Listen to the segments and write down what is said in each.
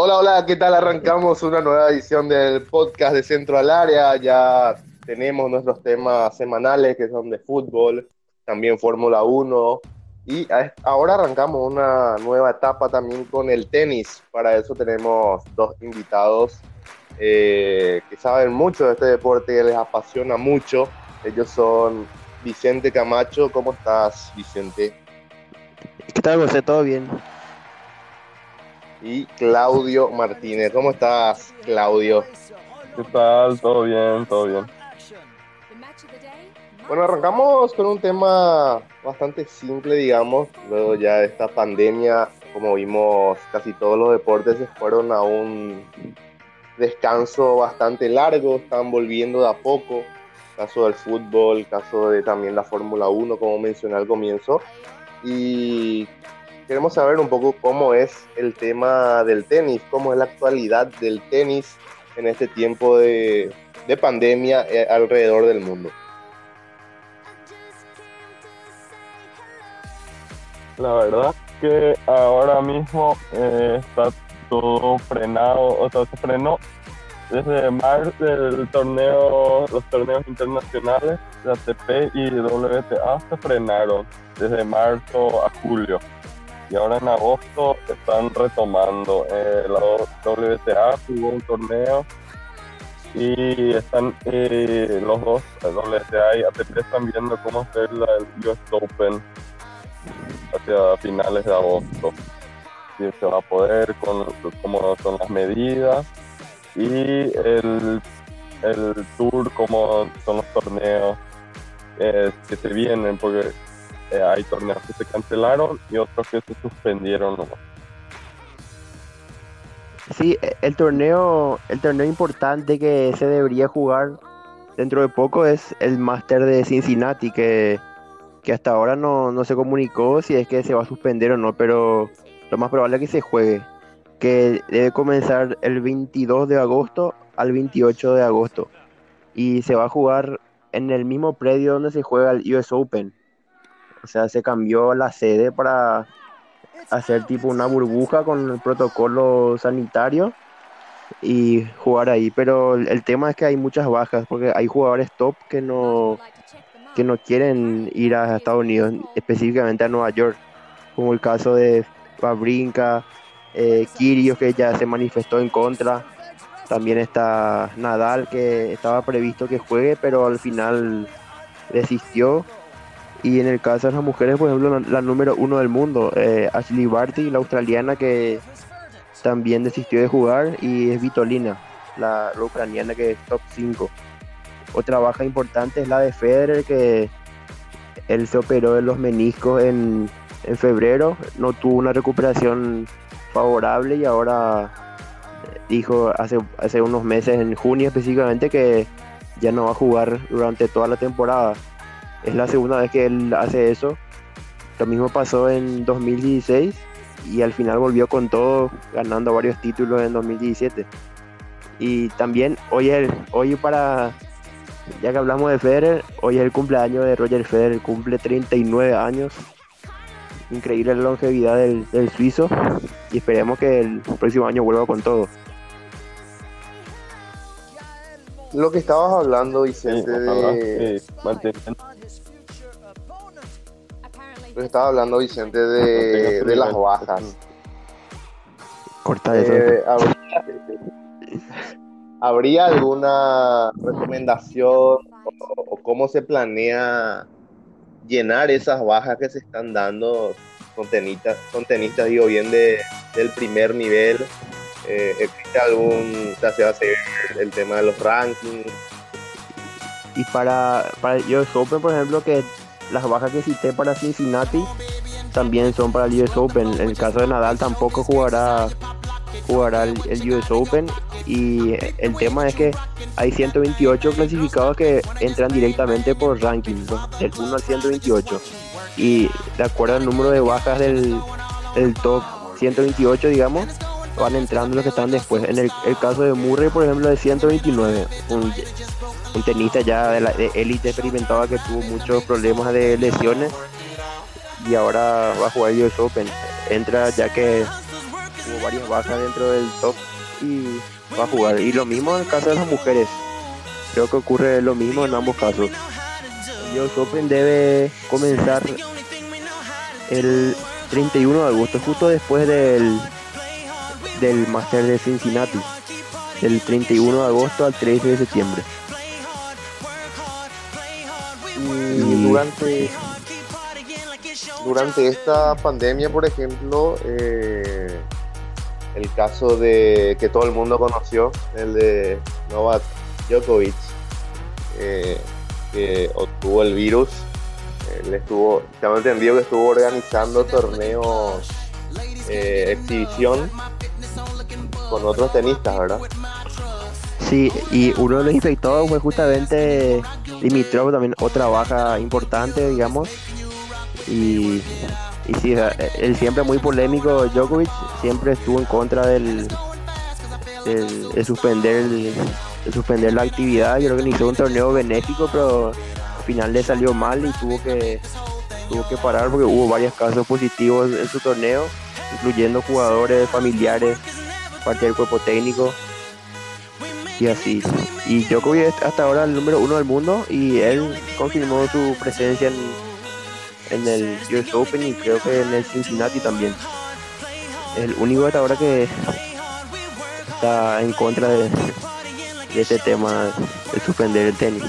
Hola, hola, ¿qué tal? Arrancamos una nueva edición del podcast de Centro al Área. Ya tenemos nuestros temas semanales que son de fútbol, también Fórmula 1. Y ahora arrancamos una nueva etapa también con el tenis. Para eso tenemos dos invitados eh, que saben mucho de este deporte, que les apasiona mucho. Ellos son Vicente Camacho. ¿Cómo estás, Vicente? ¿Qué tal, José? ¿Todo bien? Y Claudio Martínez. ¿Cómo estás, Claudio? ¿Qué tal? ¿Todo bien? ¿Todo bien? Bueno, arrancamos con un tema bastante simple, digamos. Luego ya de esta pandemia, como vimos, casi todos los deportes se fueron a un descanso bastante largo, están volviendo de a poco. Caso del fútbol, caso de también la Fórmula 1, como mencioné al comienzo. Y queremos saber un poco cómo es el tema del tenis, cómo es la actualidad del tenis en este tiempo de, pandemia eh, alrededor del mundo. La verdad que ahora mismo eh, está todo frenado, o sea, se frenó desde marzo del torneo, los torneos internacionales de ATP y WTA se frenaron desde marzo a julio y ahora en agosto están retomando. Eh, la WTA jugó un torneo y están eh, los dos, WTA y ATP, están viendo cómo hacer la, el US Open hacia finales de agosto. Si se va a poder, con cómo son las medidas y el, el tour, cómo son los torneos eh, que se vienen, porque eh, hay torneos que se cancelaron y otros que se suspendieron Sí, e, el torneo, el torneo importante que se debería jugar dentro de poco es el Master de Cincinnati, que, que hasta ahora no, no, se comunicó si es que se va a suspender o no, pero lo más probable es que se juegue, que debe comenzar el 22 de agosto al 28 de agosto y se va a jugar en el mismo predio donde se juega el US Open. O sea, se cambió la sede para hacer tipo una burbuja con el protocolo sanitario y jugar ahí. Pero el tema es que hay muchas bajas porque hay jugadores top que no que no quieren ir a Estados Unidos, específicamente a Nueva York, como el caso de Fabrinca, eh, que ya se manifestó en contra. También está Nadal que estaba previsto que juegue, pero al final desistió y en el caso de las mujeres, por ejemplo, la, número uno del mundo, eh, Ashley Barty, la australiana que también desistió de jugar, y es Vitolina, la, ucraniana que es top 5. Otra baja importante es la de Federer, que él se operó de los meniscos en, en febrero, no tuvo una recuperación favorable y ahora dijo hace, hace unos meses, en junio específicamente, que ya no va a jugar durante toda la temporada. Es la segunda vez que él hace eso. Lo mismo pasó en 2016 y al final volvió con todo, ganando varios títulos en 2017. Y también hoy, el, hoy para, ya que hablamos de Federer, hoy es el cumpleaños de Roger Federer, cumple 39 años. Increíble la longevidad del, suizo y esperemos que el próximo año vuelva con todo. Lo que estabas hablando, Vicente, de estaba hablando Vicente de, las bajas. Corta eso. Eh, ¿habría, alguna recomendación o, cómo se planea llenar esas bajas que se están dando con tenistas, con tenistas digo bien, de, del primer nivel? Eh, ¿Existe algún, ya se va a seguir el tema de los rankings? Y para, para US Open, por ejemplo, que las bajas que cité para Cincinnati también son para el US Open. En el caso de Nadal tampoco jugará jugará el, US Open y el tema es que hay 128 clasificados que entran directamente por ranking, del 1 al 128 y de acuerdo al número de bajas del, top 128 digamos van entrando los que están después. En el, caso de Murray, por ejemplo, de 129, un, un tenista ya de élite experimentaba que tuvo muchos problemas de lesiones y ahora va a jugar el US Open. Entra ya que hubo varias bajas dentro del top y va a jugar. Y lo mismo en el caso de las mujeres. Creo que ocurre lo mismo en ambos casos. El US Open debe comenzar el 31 de agosto, justo después del, del Master de Cincinnati. Del 31 de agosto al 13 de septiembre. Durante, durante esta pandemia, por ejemplo, eh, el caso de que todo el mundo conoció, el de Novak Djokovic, eh, que obtuvo el virus, él estuvo, tengo entendido que estuvo organizando torneos eh, exhibición con otros tenistas, ¿verdad? Sí, y uno de los infectados fue justamente Dimitrov, también otra baja importante, digamos. Y, y sí, él siempre muy polémico, Djokovic, siempre estuvo en contra del, de suspender de suspender la actividad. Yo creo que hizo un torneo benéfico, pero al final le salió mal y tuvo que tuvo que parar porque hubo varios casos positivos en su torneo, incluyendo jugadores, familiares, parte del cuerpo técnico y así. Y Djokovic es hasta ahora el número uno del mundo y él confirmó su presencia en, en el US Open y creo que en el Cincinnati también. El único hasta ahora que está en contra de, este tema de suspender el tenis.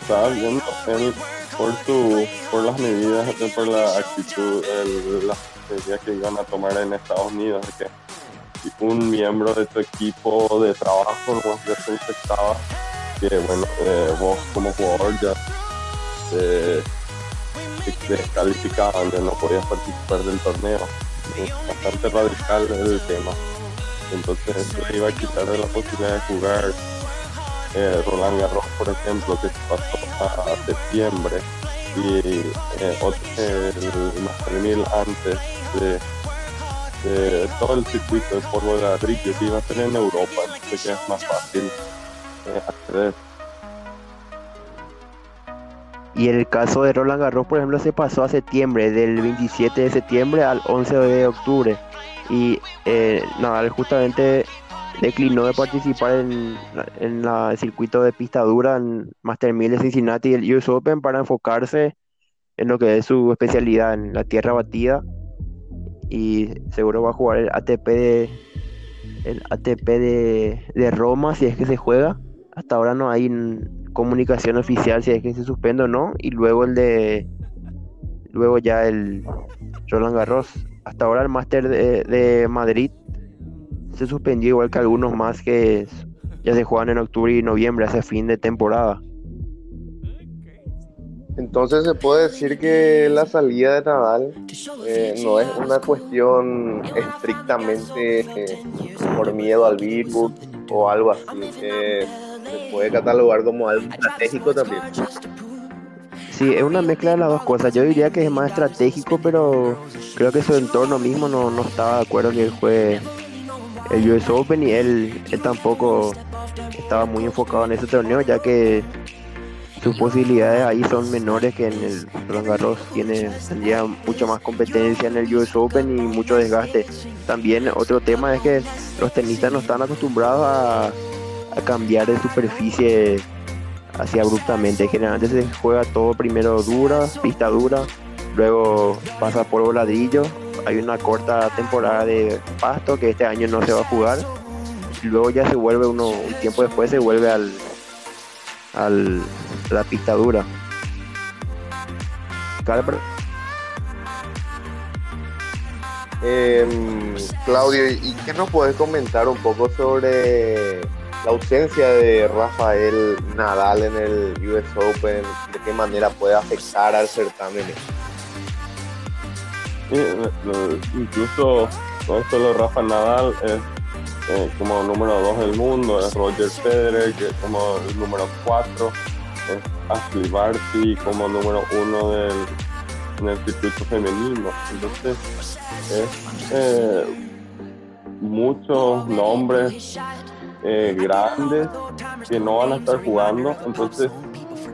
estaba viendo él por su por las medidas por la actitud el- las medidas que iban a tomar en Estados Unidos que un miembro de tu equipo de trabajo no ya se infectaba. Que bueno eh, vos como jugador ya eh, te descalificaban ya no podías participar del torneo. Bastante radical el tema. Entonces eso iba a quitar la posibilidad de jugar eh, Roland Garros, por ejemplo, que se pasó a, septiembre y eh, otro- el 1000 antes de, de todo el circuito de polvo de ladrillo que iba a ser en Europa, entonces que es más fácil eh, acceder. Y el caso de Roland Garros, por ejemplo, se pasó a septiembre, del 27 de septiembre al 11 de octubre. Y eh, Nadal justamente declinó de participar en la- el circuito de pista dura en Master 1000 de Cincinnati y el US Open para enfocarse en lo que es su especialidad, en la tierra batida. Y seguro va a jugar el ATP de, el ATP de, de Roma si es que se juega. Hasta ahora no hay comunicación oficial si es que se suspende o no. Y luego el de. Luego ya el Roland Garros. Hasta ahora el Master de, de Madrid se suspendió igual que algunos más que ya se juegan en octubre y noviembre, hacia fin de temporada. Entonces se puede decir que la salida de Nadal eh, no es una cuestión estrictamente eh, por miedo al virus o algo así. eh, se puede catalogar como algo estratégico también. Sí, es una mezcla de las dos cosas. Yo diría que es más estratégico, pero creo que su entorno mismo no, no estaba de acuerdo que él juegue el US Open y él, él tampoco estaba muy enfocado en ese torneo, ya que sus posibilidades ahí son menores que en el Roland Garros. Tiene, tendría mucho más competencia en el US Open y mucho desgaste. También otro tema es que los tenistas no están acostumbrados a, a cambiar de superficie así abruptamente. Generalmente se juega todo primero dura, pista dura, luego pasa polvo ladrillo. Hay una corta temporada de pasto que este año no se va a jugar. Luego ya se vuelve uno, un tiempo después se vuelve al, al a la pista dura. Cabe pre- Em, Claudio, ¿y qué nos puedes comentar un poco sobre la ausencia de Rafael Nadal en el US Open? ¿De qué manera puede afectar al certamen? Eh, incluso no solo Rafa Nadal, es como número 2 del mundo, es Roger Federer, que es como el número 4, es Ashley Barty como número 1 del, en el circuito femenino. Entonces, es eh, muchos nombres eh, grandes que no van a estar jugando, entonces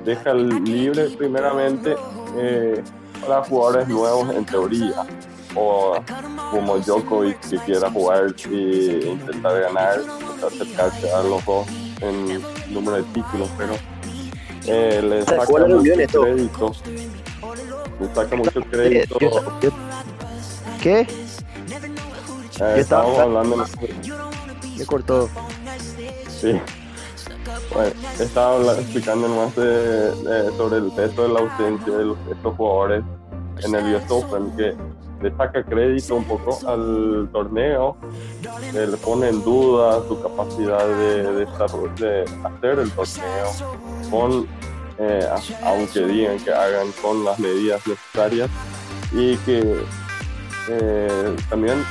deja libre primeramente eh, para jugadores nuevos en teoría. O como Djokovic que quiera jugar y intentar ganar, acercarse a los dos en número de títulos, pero eh, le saca mucho crédito. Le saca mucho crédito. ¿Qué? Eh, estábamos hablando. Me cortó. Sí. Bueno, estaba explicando más de, sobre el peso de la ausencia de estos jugadores en el US Open, que le saca crédito un poco al torneo, le pone en duda su capacidad de, de, de hacer el torneo, con, eh, aunque digan que hagan con las medidas necesarias, y que eh, también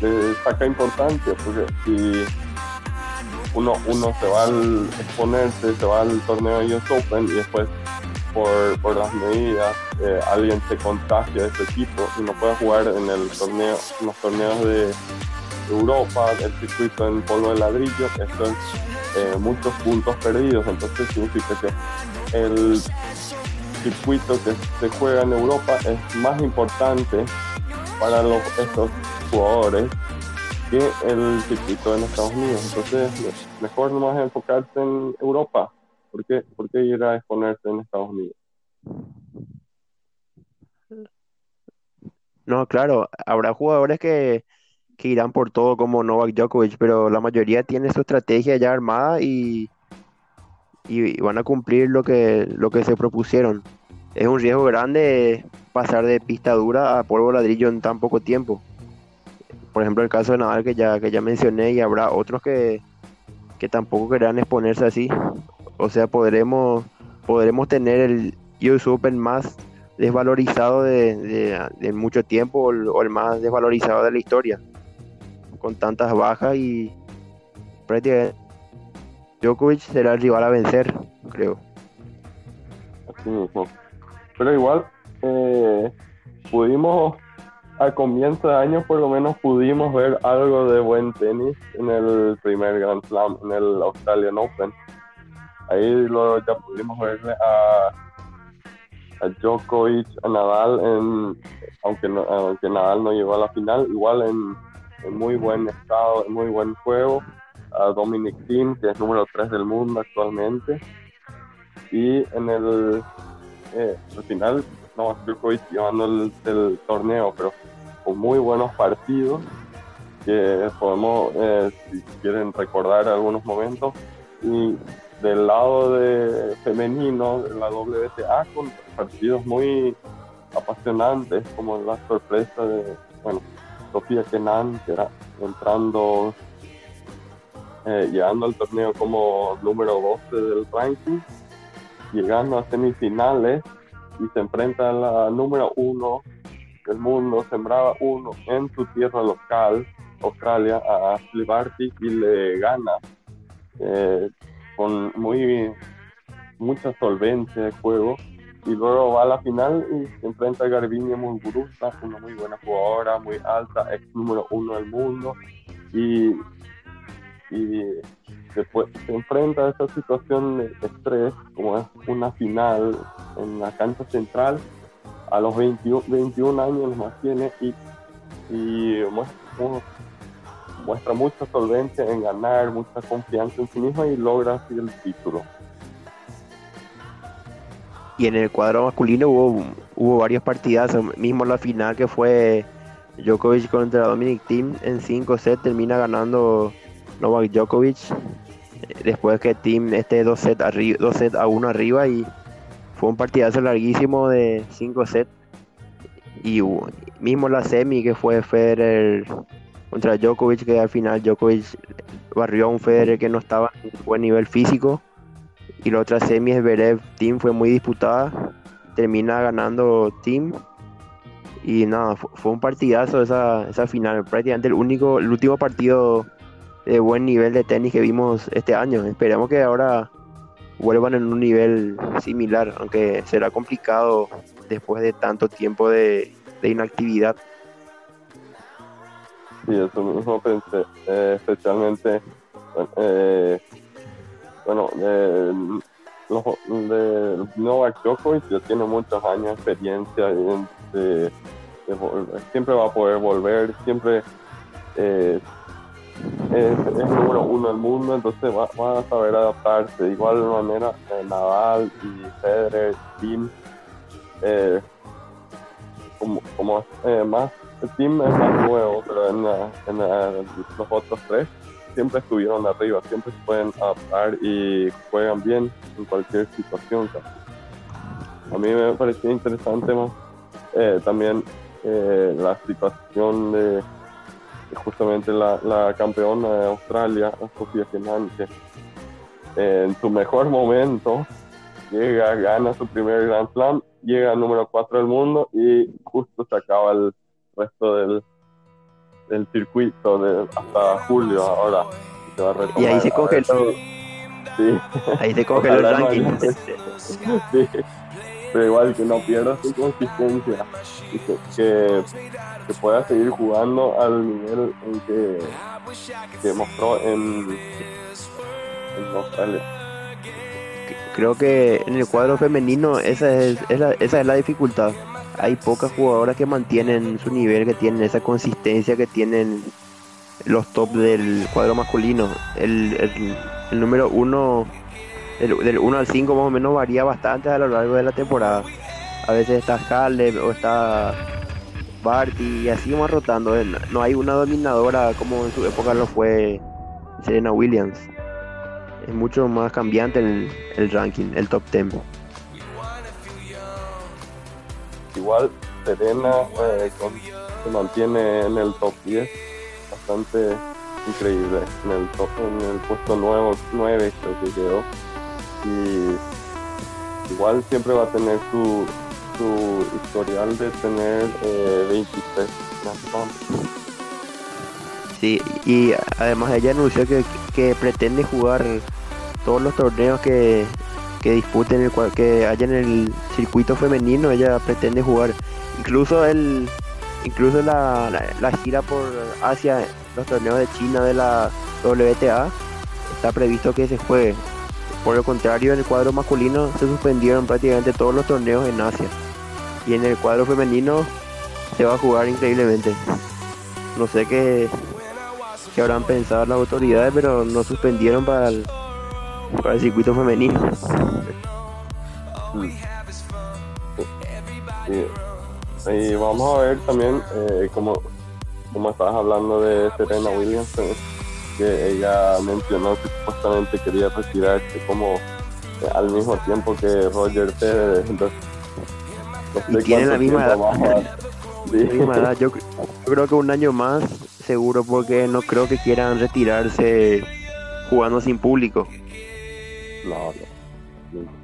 le saca importancia, porque si uno, uno se va al exponerse, se va al torneo de US Open y después por, por las medidas eh, alguien se contagia de este equipo y no puede jugar en el torneo, en los torneos de Europa, el circuito en polvo de ladrillo, esto es eh, muchos puntos perdidos, entonces significa que el circuito que se juega en Europa es más importante para los, estos jugadores que el circuito en Estados Unidos. Entonces, mejor nomás enfocarse en Europa. ¿Por qué, ¿Por qué ir a exponerse en Estados Unidos? No, claro, habrá jugadores que, que irán por todo como Novak Djokovic, pero la mayoría tiene su estrategia ya armada y, y van a cumplir lo que, lo que se propusieron. Es un riesgo grande pasar de pista dura a polvo ladrillo en tan poco tiempo por ejemplo, el caso de Nadal que ya, que ya mencioné y habrá otros que, que tampoco querrán exponerse así. O sea, podremos, podremos tener el US Open más desvalorizado de, mucho tiempo o el, más desvalorizado de la historia, con tantas bajas y prácticamente Djokovic será el rival a vencer, creo. Así mismo. Pero igual, eh, pudimos a comienzo de año por lo menos pudimos ver algo de buen tenis en el primer Grand Slam, en el Australian Open. Ahí luego ya pudimos verle a, a Djokovic, a Nadal, en, aunque, aunque Nadal no llegó a la final, igual en, muy buen estado, en muy buen juego. A Dominic Thiem, que es número 3 del mundo actualmente. Y en el, eh, al final no, Djokovic llevando el, el, torneo, pero con muy buenos partidos que podemos, eh, si quieren recordar algunos momentos, y del lado de femenino, de la WTA, con partidos muy apasionantes, como la sorpresa de, bueno, Sofía Kenan, que era entrando, eh, llegando al torneo como número 12 del ranking, llegando a semifinales y se enfrenta a la número uno del mundo, sembraba uno en su tierra local, Australia, a Ashley Barty y le gana eh, con muy mucha solvencia de juego. Y luego va a la final y se enfrenta a Garbiñe Muguruza, una muy buena jugadora, muy alta, ex número uno del mundo. Y, y después se enfrenta a esa situación de estrés como es una final en la cancha central. A los 21, 21 años más tiene y, y muestra, mucha solvencia en ganar, mucha confianza en sí misma y logra así el título. Y en el cuadro masculino hubo, hubo varias partidas, mismo la final que fue Djokovic contra Dominic Thiem en 5 sets termina ganando Novak Djokovic después que Thiem esté 2 sets, set a 1 arriba y fue un partidazo larguísimo de 5 sets. Y mismo la semi que fue Federer contra Djokovic, que al final Djokovic barrió a un Federer que no estaba en buen nivel físico. Y la otra semi es Berev Team, fue muy disputada. Termina ganando Team. Y nada, fue un partidazo esa, esa final. Prácticamente el único, el último partido de buen nivel de tenis que vimos este año. Esperamos que ahora vuelvan en un nivel similar, aunque será complicado después de tanto tiempo de, inactividad. Sí, eso mismo pensé, eh, especialmente, eh, bueno, de, de Novak Djokovic ya tiene muchos años de experiencia de, siempre va a poder volver, siempre eh, es, número uno del mundo, entonces va, a saber adaptarse. De igual manera, eh, Nadal y Federer, Tim, eh, como, como más, team es más nuevo, pero en, los otros tres siempre estuvieron arriba, siempre se pueden adaptar y juegan bien en cualquier situación. A mí me parecía interesante más eh, también eh, la situación de, justamente la, campeona de Australia, Sofía Kenan, que eh, en su mejor momento llega, gana su primer Grand Slam, llega al número 4 del mundo y justo se acaba el resto del, del circuito de, hasta julio ahora. y ahí se coge Sí. Ahí se coge el ranking. sí pero igual que no pierda su consistencia y que, pueda seguir jugando al nivel en que, que mostró en, en Australia. Creo que en el cuadro femenino esa es, la, esa es la dificultad. Hay pocas jugadoras que mantienen su nivel, que tienen esa consistencia que tienen los top del cuadro masculino. El, número uno del, 1 al 5 más o menos varía bastante a lo largo de la temporada. A veces está Caleb o está Barty y así vamos rotando. No hay una dominadora como en su época lo fue Serena Williams. Es mucho más cambiante el, el ranking, el top 10. Igual Serena eh, se mantiene en el top 10 bastante increíble en el puesto nuevo 9 creo que quedó. Y igual siempre va a tener su, su historial de tener eh, 23 Sí, y además ella anunció que, que pretende jugar todos los torneos que, que disputen, el, que haya en el circuito femenino, ella pretende jugar. Incluso el incluso la, la, gira por Asia, los torneos de China de la WTA, está previsto que se juegue. Por el contrario, en el cuadro masculino se suspendieron prácticamente todos los torneos en Asia. Y en el cuadro femenino se va a jugar increíblemente. No sé qué, qué habrán pensado las autoridades, pero no suspendieron para el, para el circuito femenino. Y, vamos a ver también, eh, como, como estabas hablando de Serena Williams, eh, que ella mencionó que supuestamente quería retirarse como eh, al mismo tiempo que Roger Federer. Entonces, y tienen la misma edad. Yo, creo que un año más, seguro, porque no creo que quieran retirarse jugando sin público. No, no.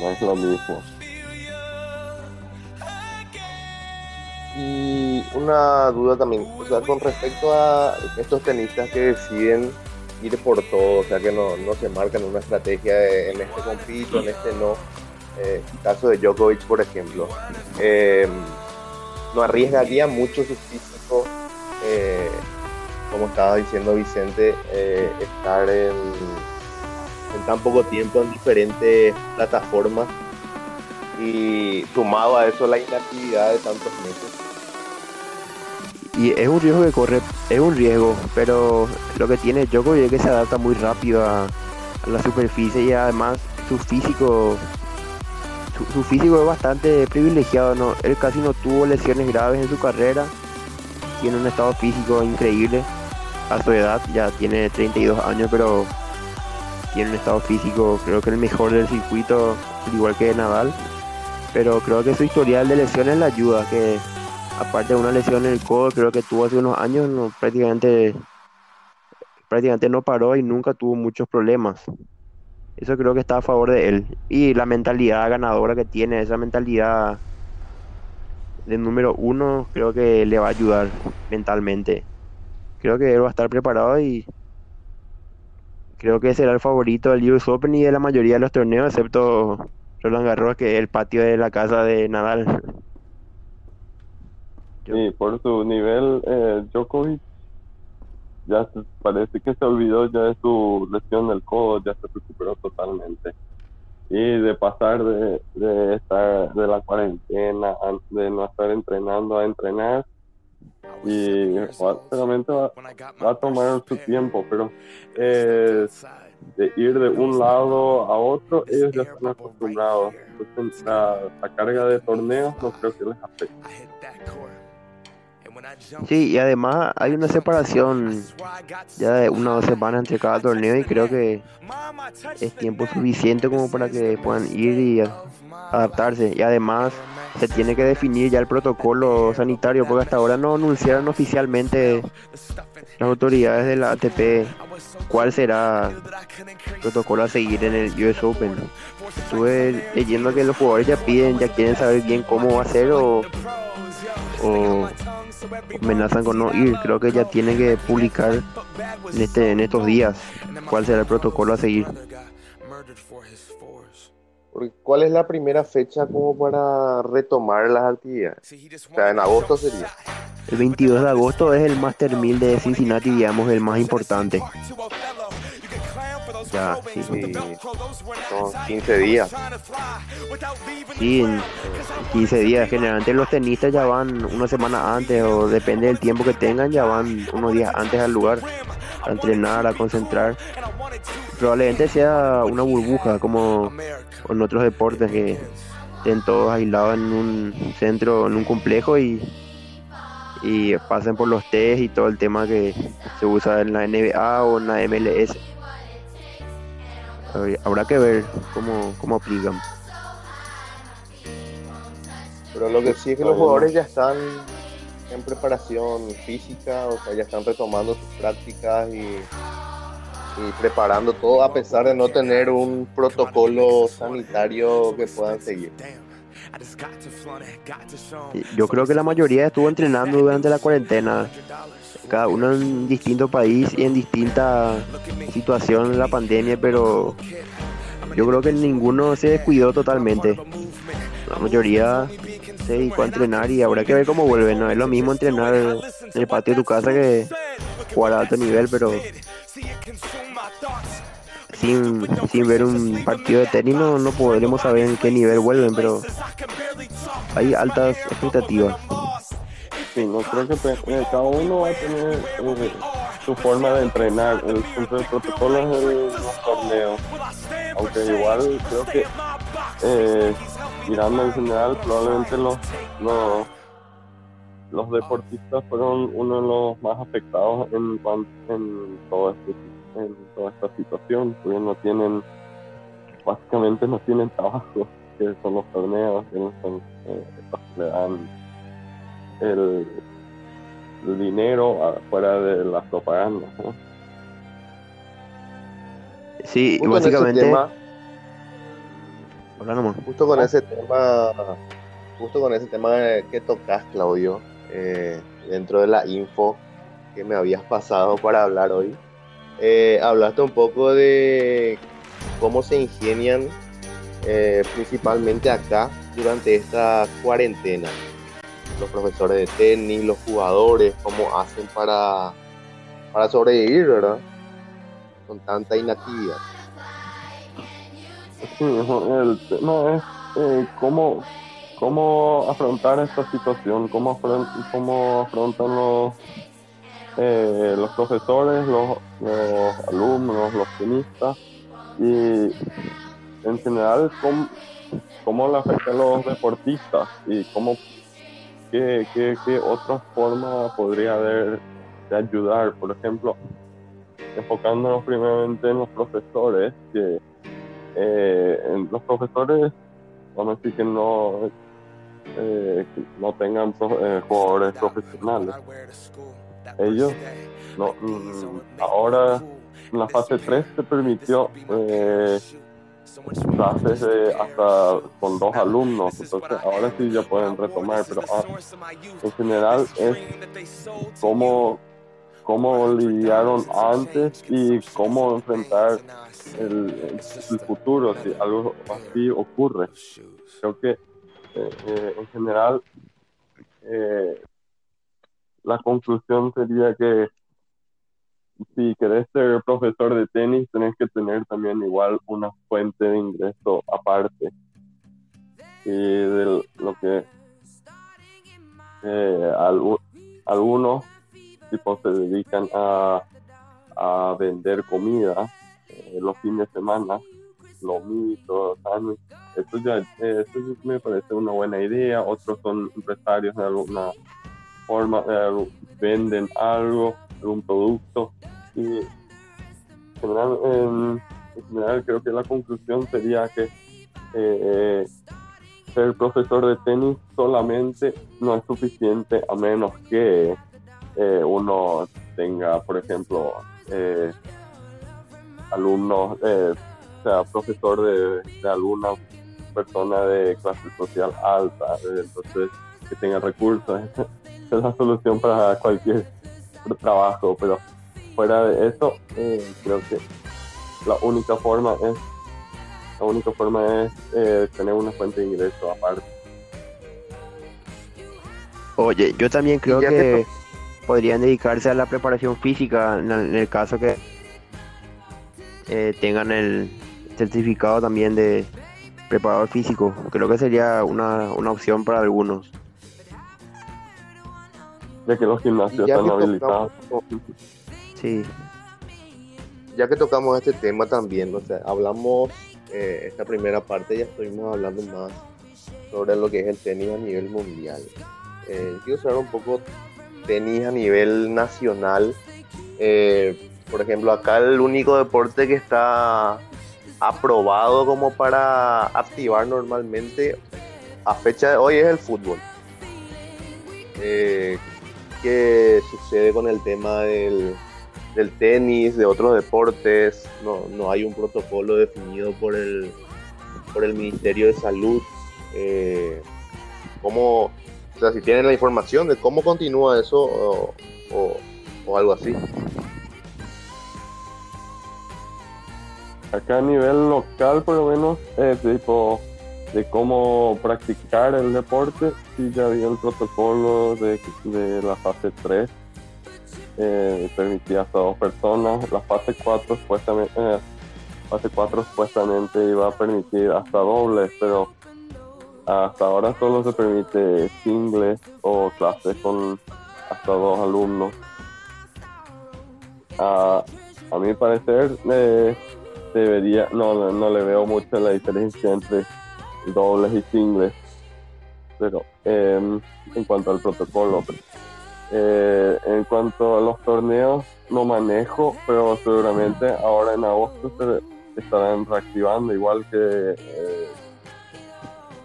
No es lo mismo. Y una duda también, o sea, con respecto a estos tenistas que deciden ir por todo, o sea, que no, se marcan una estrategia en este compito, en este no. Eh, caso de Djokovic, por ejemplo, em, no arriesgaría mucho su físico, eh, como estaba diciendo Vicente, eh, estar en, tan poco tiempo en diferentes plataformas y sumado a eso la inactividad de tantos meses y es un riesgo que corre, es un riesgo, pero lo que tiene Djokovic es que se adapta muy rápido a, la superficie y además su físico su, físico es bastante privilegiado, ¿no? él casi no tuvo lesiones graves en su carrera, tiene un estado físico increíble a su edad, ya tiene 32 años, pero tiene un estado físico creo que el mejor del circuito, igual que Nadal, pero creo que su historial de lesiones le ayuda, que aparte de una lesión en el codo, creo que tuvo hace unos años, no, prácticamente, prácticamente no paró y nunca tuvo muchos problemas. Eso creo que está a favor de él. Y la mentalidad ganadora que tiene, esa mentalidad de número uno, creo que le va a ayudar mentalmente. Creo que él va a estar preparado y creo que será el favorito del US Open y de la mayoría de los torneos, excepto Roland Garros, que es el patio de la casa de Nadal. Sí, por su nivel, eh, Djokovic ya parece que se olvidó ya de su lesión del codo, ya se recuperó totalmente. y de pasar de, de estar de la cuarentena, de no estar entrenando a entrenar. Y realmente va, va, a tomar su tiempo, pero de ir de un lado a otro, ellos ya están acostumbrados. Entonces, la, la carga de torneos no creo que les afecte. Sí, y además hay una separación ya de una o dos semanas entre cada torneo y creo que es tiempo suficiente como para que puedan ir y adaptarse. Y además se tiene que definir ya el protocolo sanitario porque hasta ahora no anunciaron oficialmente las autoridades de la ATP cuál será el protocolo a seguir en el US Open. Estuve leyendo que los jugadores ya piden, ya quieren saber bien cómo va a ser o, o amenazan con no ir. Creo que ya tienen que publicar en, este, en estos días cuál será el protocolo a seguir. ¿Cuál es la primera fecha como para retomar las actividades? O sea, en agosto sería. El 22 de agosto es el Master 1000 de Cincinnati, digamos, el más importante. Ya, sí, sí. Son 15 días. Sí, en 15 días. Generalmente los tenistas ya van una semana antes o depende del tiempo que tengan, ya van unos días antes al lugar a entrenar, a concentrar. Probablemente sea una burbuja como en otros deportes que estén todos aislados en un centro, en un complejo y, y pasen por los test y todo el tema que se usa en la NBA o en la MLS. Habrá que ver cómo, cómo aplican. Pero lo que sí es que los jugadores ya están en preparación física, o sea, ya están retomando sus prácticas y, y preparando todo a pesar de no tener un protocolo sanitario que puedan seguir. Yo creo que la mayoría estuvo entrenando durante la cuarentena, cada uno en distinto país y en distinta situación en la pandemia, pero yo creo que ninguno se descuidó totalmente. La mayoría se dedicó a entrenar y habrá que ver cómo vuelven. No es lo mismo entrenar en el patio de tu casa que jugar a alto nivel, pero sin, sin ver un partido de tenis no, podremos saber en qué nivel vuelven, pero hay altas expectativas. Sí, no creo que eh, cada uno va a tener eh, su forma de entrenar. El, el protocolo es el, los torneos. Aunque igual creo que eh, mirando en general probablemente los, los los deportistas fueron uno de los más afectados en, en todo este en toda esta situación, porque no tienen, básicamente no tienen trabajo, que son los torneos, que son, eh, le dan el, dinero fuera de las propagandas. ¿no? Sí, justo básicamente... Tema, justo con ese tema, justo con ese tema que tocas, Claudio, eh, dentro de la info que me habías pasado para hablar hoy, eh, hablaste un poco de cómo se ingenian eh, principalmente acá durante esta cuarentena. Los profesores de tenis, los jugadores, cómo hacen para, para sobrevivir, ¿verdad? Con tanta inactividad. Sí, el tema es eh, cómo, cómo afrontar esta situación, cómo, cómo afrontan los eh, los profesores, los, alumnos, los tenistas y en general cómo, cómo le afecta a los deportistas y cómo qué, qué, qué otra forma podría haber de ayudar, por ejemplo, enfocándonos primeramente en los profesores, que eh, los profesores, vamos a decir que no, eh, no tengan eh, jugadores profesionales ellos no, mm, ahora en la fase 3 se permitió eh, clases hasta con dos alumnos, entonces ahora sí ya pueden retomar, pero ah, en general es cómo, cómo lidiaron antes y cómo enfrentar el, el futuro si algo así ocurre. Creo que eh, eh, en general eh, la conclusión sería que si querés ser profesor de tenis, tenés que tener también igual una fuente de ingreso aparte. Y de lo que eh, algunos tipos se dedican a, a vender comida eh, los fines de semana, lomitos, sándwiches. Eso ya eso me parece una buena idea. Otros son empresarios de alguna forma, eh, venden algo, algún producto. Y en general, en, general creo que la conclusión sería que eh, ser profesor de tenis solamente no es suficiente a menos que eh, uno tenga, por ejemplo, eh, alumnos, eh, sea profesor de, de, alguna persona de clase social alta, entonces que tenga recursos, es la solución para cualquier trabajo, pero fuera de eso, creo que la única forma es la única forma es eh, tener una fuente de ingreso aparte. Oye, yo también creo que, podrían dedicarse a la preparación física en el, caso que eh, tengan el certificado también de preparador físico. Creo que sería una, una opción para algunos. Ya que los gimnasios están habilitados. Sí. Ya que tocamos este tema también, o sea, hablamos eh, esta primera parte ya estuvimos hablando más sobre lo que es el tenis a nivel mundial. Eh, quiero saber un poco tenis a nivel nacional. Eh, por ejemplo, acá el único deporte que está aprobado como para activar normalmente a fecha de hoy es el fútbol. ¿Qué sucede con el tema del, del tenis, de otros deportes, no, no hay un protocolo definido por el, por el Ministerio de Salud. Eh, ¿cómo, o sea, si tienen la información de cómo continúa eso o, o, algo así. Acá a nivel local, por lo menos, eh, tipo de cómo practicar el deporte, sí ya había el protocolo de, de la fase 3 eh, permitía hasta dos personas. La fase 4 supuestamente, eh, fase 4 supuestamente iba a permitir hasta dobles, pero hasta ahora solo se permite singles o clases con hasta dos alumnos. a mi parecer, eh, debería, no, no le veo mucho la diferencia entre dobles y singles, pero em, en cuanto al protocolo. Eh, en cuanto a los torneos, no manejo, pero seguramente ahora en agosto se estarán reactivando, igual que eh,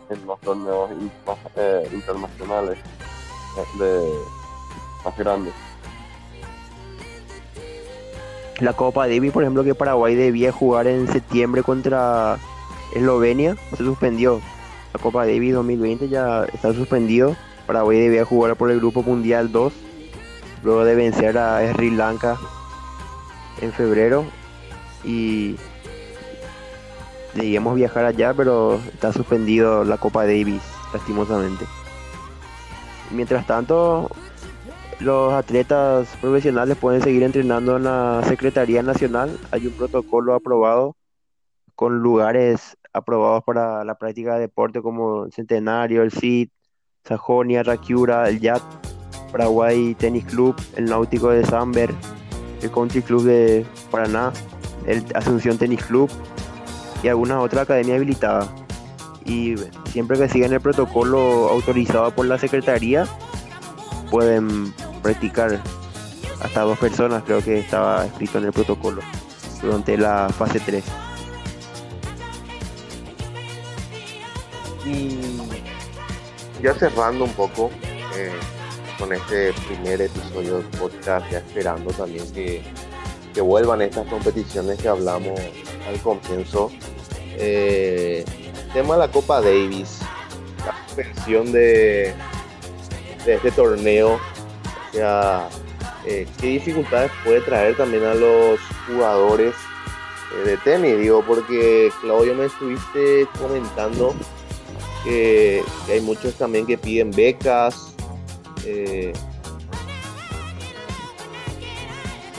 en los torneos eh, internacionales de, más grandes. La Copa Davis, por ejemplo, que Paraguay debía jugar en septiembre contra Eslovenia, se suspendió. La Copa Davis 2020 ya está suspendido Paraguay debía jugar por el Grupo Mundial 2, luego de vencer a Sri Lanka en febrero y debíamos viajar allá, pero está suspendido la Copa Davis, lastimosamente. Mientras tanto, los atletas profesionales pueden seguir entrenando en la Secretaría Nacional. Hay un protocolo aprobado con lugares aprobados para la práctica de deporte como Centenario, el CIT, Sajonia, Rakiura, el Yat, Paraguay Tennis Club, el Náutico de Samber, el Country Club de Paraná, el Asunción Tennis Club y alguna otra academia habilitada. Y siempre que sigan el protocolo autorizado por la Secretaría, pueden practicar hasta dos personas, creo que estaba escrito en el protocolo, durante la fase 3. Y ya cerrando un poco eh, con este primer episodio del podcast, ya esperando también que, que vuelvan estas competiciones que hablamos al comienzo. Eh, tema de la Copa Davis, la suspensión de, este torneo, o sea, eh, qué dificultades puede traer también a los jugadores de tenis, digo, porque Claudio me estuviste comentando que, hay muchos también que piden becas. Eh,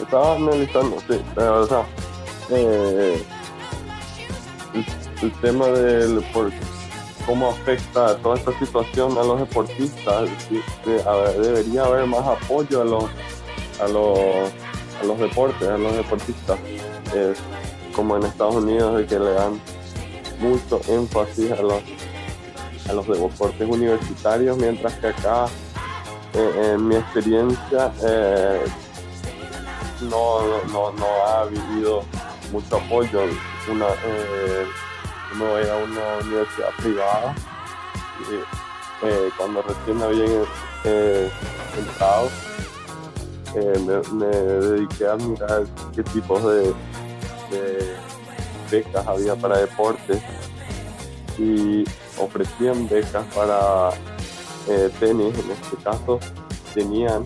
estaba analizando, sí, pero, o sea, eh, el, tema del por cómo afecta toda esta situación a los deportistas, sí, debería haber más apoyo a los, a los, a los deportes, a los deportistas, como en Estados Unidos de que le dan mucho énfasis a los, a los deportes universitarios, mientras que acá, eh, en mi experiencia, eh, no, no, no ha vivido mucho apoyo. Una, eh, uno va a ir a una universidad privada eh, cuando recién había entrado, me, me dediqué a mirar qué tipos de, de becas había para deportes y ofrecían becas para eh, tenis, en este caso tenían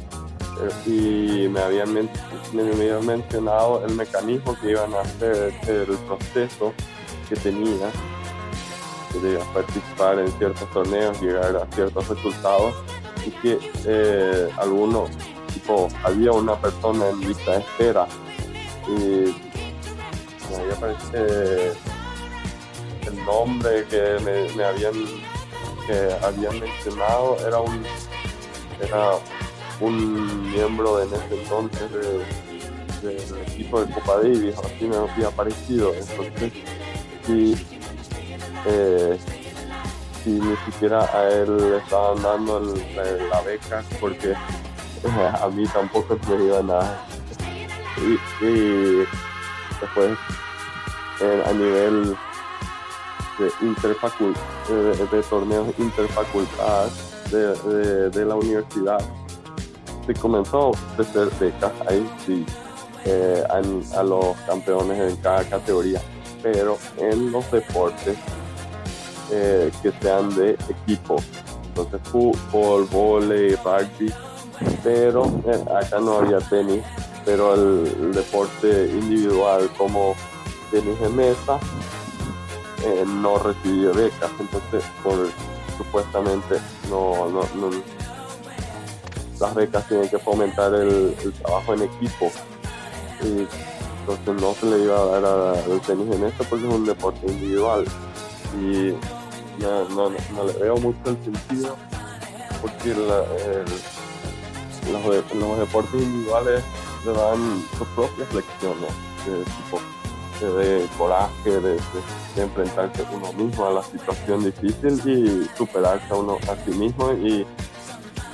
eh, y me habían, men- me, habían mencionado el mecanismo que iban a hacer, el proceso que tenía, que debía participar en ciertos torneos, llegar a ciertos resultados y que eh, algunos, tipo, había una persona en lista de espera y me había parecido eh, nombre que me, me habían que habían mencionado era un era un miembro en ese entonces de- del equipo de Copa Davis, así me había parecido. Entonces, si, eh, si ni siquiera a él le estaban dando la, beca, porque a mí tampoco me iba nada. Y, y después, a nivel de, interfacul de, de torneos interfacultad de, de, de la universidad, se comenzó a ofrecer becas ahí sí eh, a, a los campeones en cada categoría, pero en los deportes eh, que sean de equipo, entonces fútbol, volei, rugby, pero eh, acá no había tenis, pero el, el deporte individual como tenis de mesa eh, no recibió becas, entonces por supuestamente no, no, las becas tienen que fomentar el, trabajo en equipo. Entonces no se le iba a dar al tenis en esto porque es un deporte individual. Y no, no, no le veo mucho el sentido porque los deportes individuales le dan sus propias lecciones de tipo de, coraje, de, de- de enfrentarse uno mismo a la situación difícil y superarse a uno a sí mismo y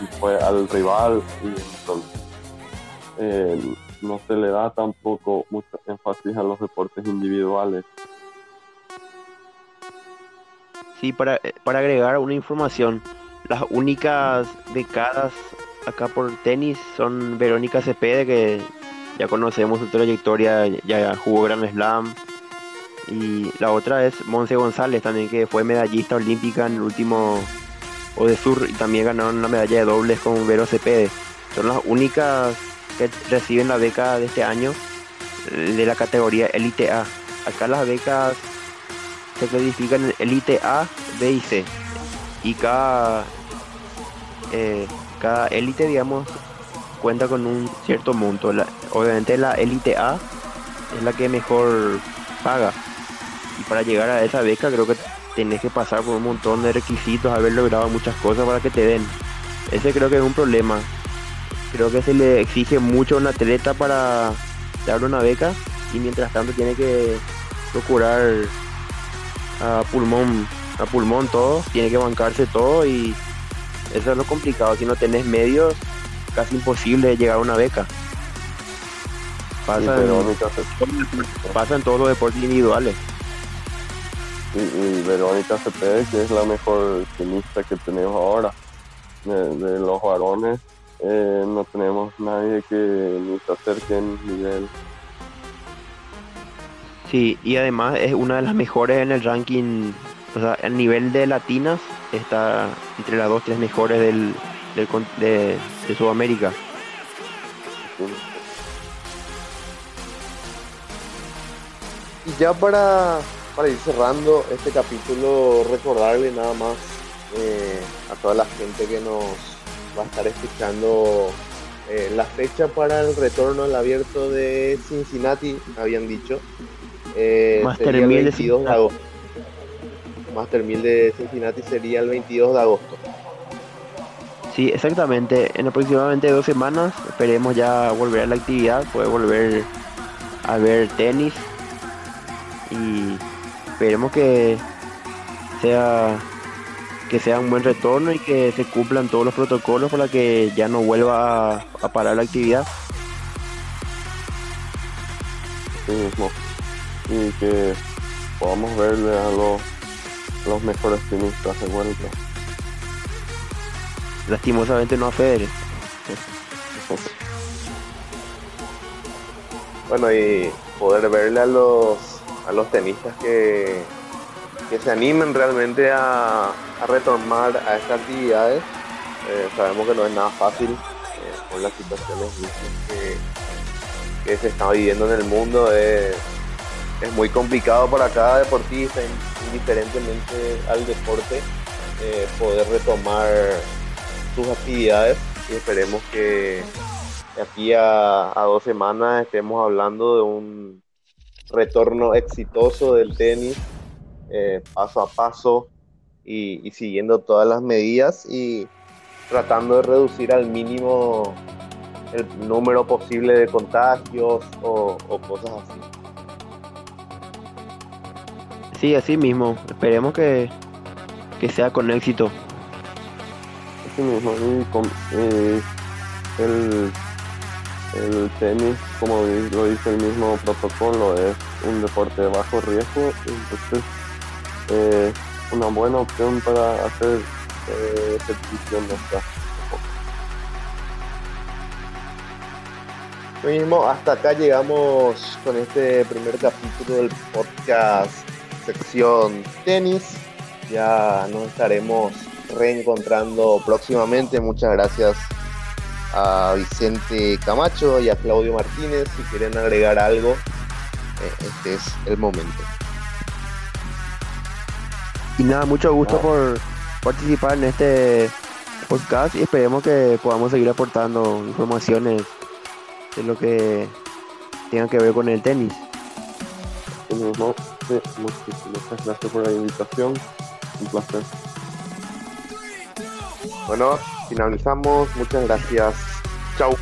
y fue al rival y entonces eh, no se le da tampoco mucho énfasis a los deportes individuales. Sí, para, eh, para agregar una información, las únicas becadas acá por tenis son Verónica Cepede, que ya conocemos su trayectoria, ya jugó Grand Slam, y la otra es Monse González, también que fue medallista olímpica en el último o de sur y también ganaron la medalla de dobles con Vero Cepede. Son las únicas que reciben la beca de este año eh, de la categoría Elite A. Acá las becas se clasifican en Elite A, B y C. Y cada, eh, cada élite, digamos, cuenta con un cierto monto. Obviamente la Elite A es la que mejor paga. Y para llegar a esa beca creo que tenés que pasar por un montón de requisitos, haber logrado muchas cosas para que te den. Ese creo que es un problema. Creo que se le exige mucho a un atleta para darle una beca y mientras tanto tiene que procurar a pulmón, a pulmón todo, tiene que bancarse todo y eso es lo complicado. Si no tenés medios, casi imposible llegar a una beca. Pasa, en, Verónica, se- pasa en todos los deportes individuales. y, y Verónica Cepeda, que es la mejor tenista que tenemos ahora. De, de los varones eh, no tenemos nadie que ni se acerque en nivel. Sí, y además es una de las mejores en el ranking, o sea, el nivel de latinas está entre las dos, tres mejores del, del de, de Sudamérica. Y ya para, para ir cerrando este capítulo, recordarle nada más eh, a toda la gente que nos va a estar escuchando eh, la fecha para el retorno al abierto de Cincinnati, habían dicho, eh, Master sería el 1000 de 22 de Cincinnati. agosto. Master 1000 de Cincinnati sería el 22 de agosto. Sí, exactamente. En aproximadamente dos semanas esperemos ya volver a la actividad, poder volver a ver tenis y esperemos que sea que sea un buen retorno y que se cumplan todos los protocolos para que ya no vuelva a, parar la actividad. sí mismo. Y que podamos verle a los, los mejores tenistas de vuelta. Lastimosamente no a Federer. Bueno, y poder verle a los, a los tenistas que, que se animen realmente a, a retomar a estas actividades. Eh, sabemos que no es nada fácil eh, por las situaciones que, que se están viviendo en el mundo. Es, es muy complicado para cada deportista, in- indiferentemente al deporte, eh, poder retomar sus actividades y esperemos que de aquí a, dos semanas estemos hablando de un retorno exitoso del tenis, eh, paso a paso y, y siguiendo todas las medidas y tratando de reducir al mínimo el número posible de contagios o, o cosas así. Sí, así mismo. Esperemos que, que sea con éxito. Mismo, y con, el, el tenis, como lo dice el mismo protocolo, es un deporte de bajo riesgo, entonces eh, una buena opción para hacer eh, repetición de mismo, hasta acá llegamos con este primer capítulo del podcast sección tenis. Ya nos estaremos reencontrando próximamente. Muchas gracias a Vicente Camacho y a Claudio Martínez. Si quieren agregar algo, eh, este es el momento. Y nada, mucho gusto por participar en este podcast y esperemos que podamos seguir aportando informaciones de lo que tenga que ver con el tenis. Muchísimas gracias por la invitación, un placer. Bueno, finalizamos. Muchas gracias. Chau.